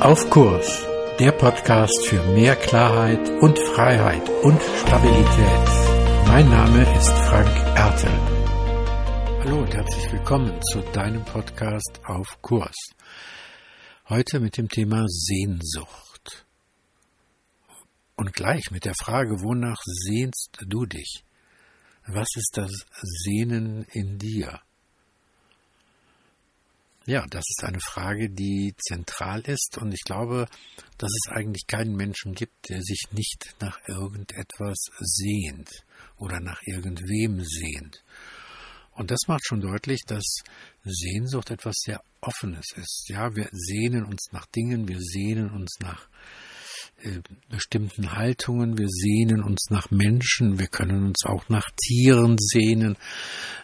Auf Kurs, der Podcast für mehr Klarheit und Freiheit und Stabilität. Mein Name ist Frank Ertel. Hallo und herzlich willkommen zu deinem Podcast Auf Kurs. Heute mit dem Thema Sehnsucht. Und gleich mit der Frage, wonach sehnst du dich? Was ist das Sehnen in dir? Ja, das ist eine Frage, die zentral ist und ich glaube, dass es eigentlich keinen Menschen gibt, der sich nicht nach irgendetwas sehnt oder nach irgendwem sehnt. Und das macht schon deutlich, dass Sehnsucht etwas sehr Offenes ist. Ja, wir sehnen uns nach Dingen, wir sehnen uns nach äh, bestimmten Haltungen, wir sehnen uns nach Menschen, wir können uns auch nach Tieren sehnen.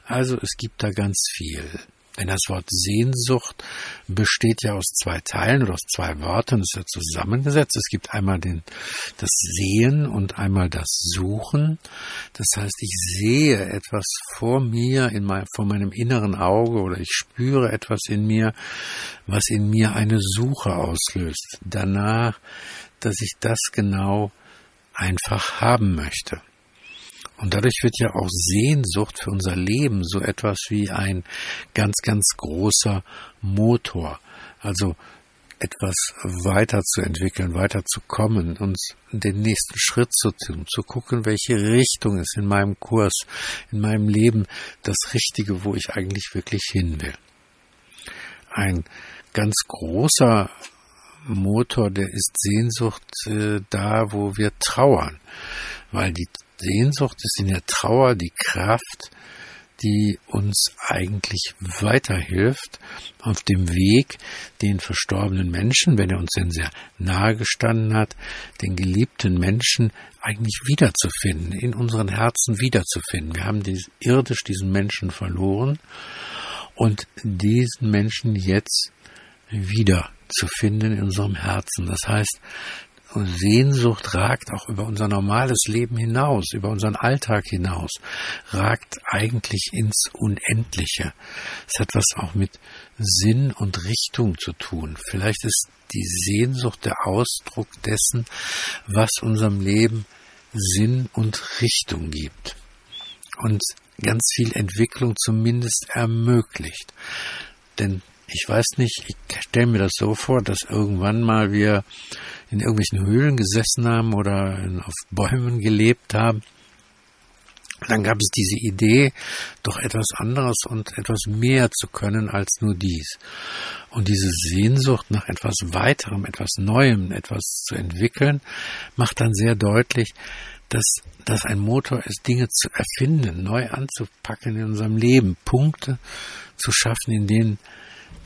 Also es gibt da ganz viel. Denn das Wort Sehnsucht besteht ja aus zwei Teilen oder aus zwei Worten, es ist ja zusammengesetzt. Es gibt einmal den, das Sehen und einmal das Suchen. Das heißt, ich sehe etwas vor mir, in mein, vor meinem inneren Auge oder ich spüre etwas in mir, was in mir eine Suche auslöst. Danach, dass ich das genau einfach haben möchte. Und dadurch wird ja auch Sehnsucht für unser Leben so etwas wie ein ganz, ganz großer Motor. Also etwas weiterzuentwickeln, weiterzukommen und den nächsten Schritt zu tun, zu gucken, welche Richtung ist in meinem Kurs, in meinem Leben das Richtige, wo ich eigentlich wirklich hin will. Ein ganz großer Motor, der ist Sehnsucht äh, da, wo wir trauern, weil die Sehnsucht ist in der Trauer die Kraft, die uns eigentlich weiterhilft auf dem Weg, den verstorbenen Menschen, wenn er uns denn sehr nahe gestanden hat, den geliebten Menschen eigentlich wiederzufinden, in unseren Herzen wiederzufinden. Wir haben dies, irdisch diesen Menschen verloren und diesen Menschen jetzt wiederzufinden in unserem Herzen. Das heißt, Sehnsucht ragt auch über unser normales Leben hinaus, über unseren Alltag hinaus, ragt eigentlich ins Unendliche. Es hat was auch mit Sinn und Richtung zu tun. Vielleicht ist die Sehnsucht der Ausdruck dessen, was unserem Leben Sinn und Richtung gibt. Und ganz viel Entwicklung zumindest ermöglicht. Denn ich weiß nicht, ich stelle mir das so vor, dass irgendwann mal wir in irgendwelchen Höhlen gesessen haben oder auf Bäumen gelebt haben. Dann gab es diese Idee, doch etwas anderes und etwas mehr zu können als nur dies. Und diese Sehnsucht nach etwas weiterem, etwas Neuem, etwas zu entwickeln, macht dann sehr deutlich, dass das ein Motor ist, Dinge zu erfinden, neu anzupacken in unserem Leben, Punkte zu schaffen, in denen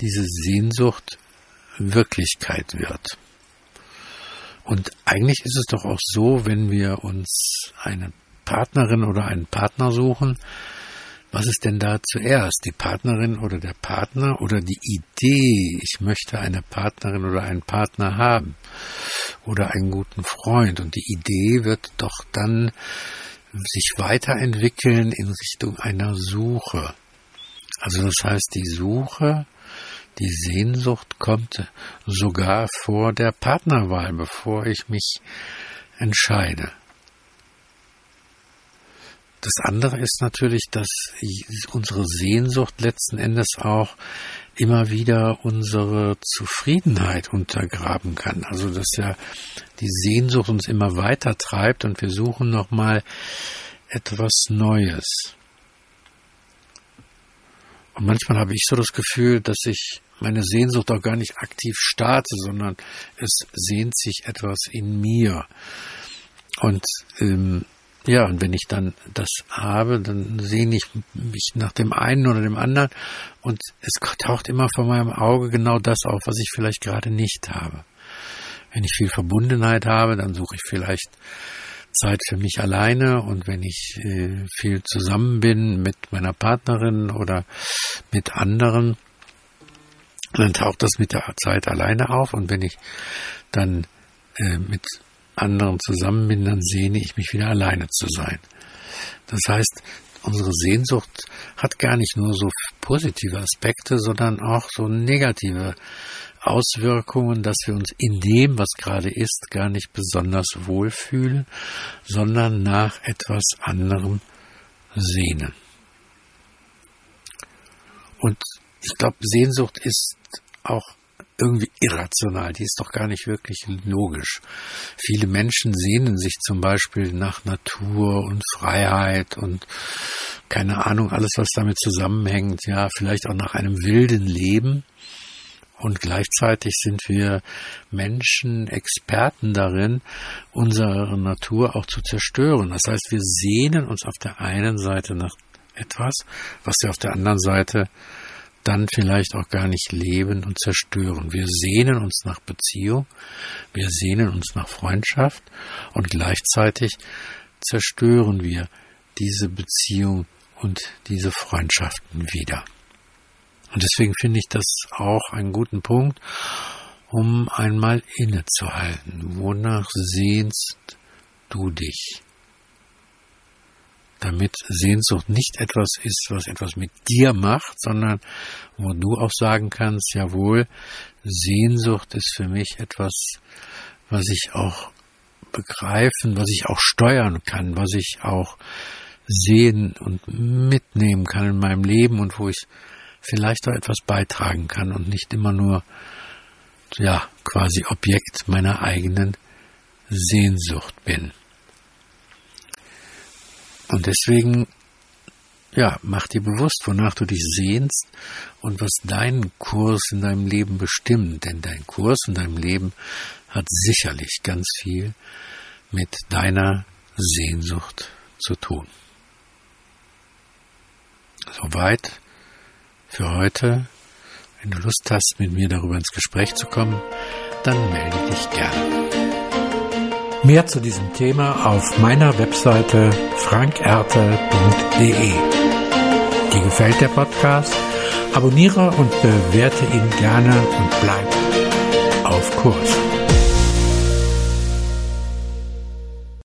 diese Sehnsucht Wirklichkeit wird. Und eigentlich ist es doch auch so, wenn wir uns eine Partnerin oder einen Partner suchen, was ist denn da zuerst? Die Partnerin oder der Partner oder die Idee, ich möchte eine Partnerin oder einen Partner haben oder einen guten Freund. Und die Idee wird doch dann sich weiterentwickeln in Richtung einer Suche. Also das heißt, die Suche die Sehnsucht kommt sogar vor der Partnerwahl, bevor ich mich entscheide. Das andere ist natürlich, dass unsere Sehnsucht letzten Endes auch immer wieder unsere Zufriedenheit untergraben kann. Also dass ja die Sehnsucht uns immer weiter treibt und wir suchen nochmal etwas Neues. Und manchmal habe ich so das Gefühl, dass ich meine Sehnsucht auch gar nicht aktiv starte, sondern es sehnt sich etwas in mir. Und ähm, ja, und wenn ich dann das habe, dann sehne ich mich nach dem einen oder dem anderen und es taucht immer vor meinem Auge genau das auf, was ich vielleicht gerade nicht habe. Wenn ich viel Verbundenheit habe, dann suche ich vielleicht Zeit für mich alleine und wenn ich äh, viel zusammen bin mit meiner Partnerin oder mit anderen, dann taucht das mit der Zeit alleine auf und wenn ich dann äh, mit anderen zusammen bin, dann sehne ich mich wieder alleine zu sein. Das heißt, unsere Sehnsucht hat gar nicht nur so positive Aspekte, sondern auch so negative Auswirkungen, dass wir uns in dem, was gerade ist, gar nicht besonders wohlfühlen, sondern nach etwas anderem sehnen. Und ich glaube, Sehnsucht ist auch irgendwie irrational, die ist doch gar nicht wirklich logisch. Viele Menschen sehnen sich zum Beispiel nach Natur und Freiheit und keine Ahnung, alles, was damit zusammenhängt, ja, vielleicht auch nach einem wilden Leben. Und gleichzeitig sind wir Menschen Experten darin, unsere Natur auch zu zerstören. Das heißt, wir sehnen uns auf der einen Seite nach etwas, was wir auf der anderen Seite dann vielleicht auch gar nicht leben und zerstören. Wir sehnen uns nach Beziehung, wir sehnen uns nach Freundschaft und gleichzeitig zerstören wir diese Beziehung und diese Freundschaften wieder. Und deswegen finde ich das auch einen guten Punkt, um einmal innezuhalten. Wonach sehnst du dich? Damit Sehnsucht nicht etwas ist, was etwas mit dir macht, sondern wo du auch sagen kannst, jawohl, Sehnsucht ist für mich etwas, was ich auch begreifen, was ich auch steuern kann, was ich auch sehen und mitnehmen kann in meinem Leben und wo ich vielleicht auch etwas beitragen kann und nicht immer nur, ja, quasi Objekt meiner eigenen Sehnsucht bin. Und deswegen, ja, mach dir bewusst, wonach du dich sehnst und was deinen Kurs in deinem Leben bestimmt. Denn dein Kurs in deinem Leben hat sicherlich ganz viel mit deiner Sehnsucht zu tun. Soweit für heute. Wenn du Lust hast, mit mir darüber ins Gespräch zu kommen, dann melde dich gerne. Mehr zu diesem Thema auf meiner Webseite frankerte.de. Dir gefällt der Podcast? Abonniere und bewerte ihn gerne und bleib auf Kurs.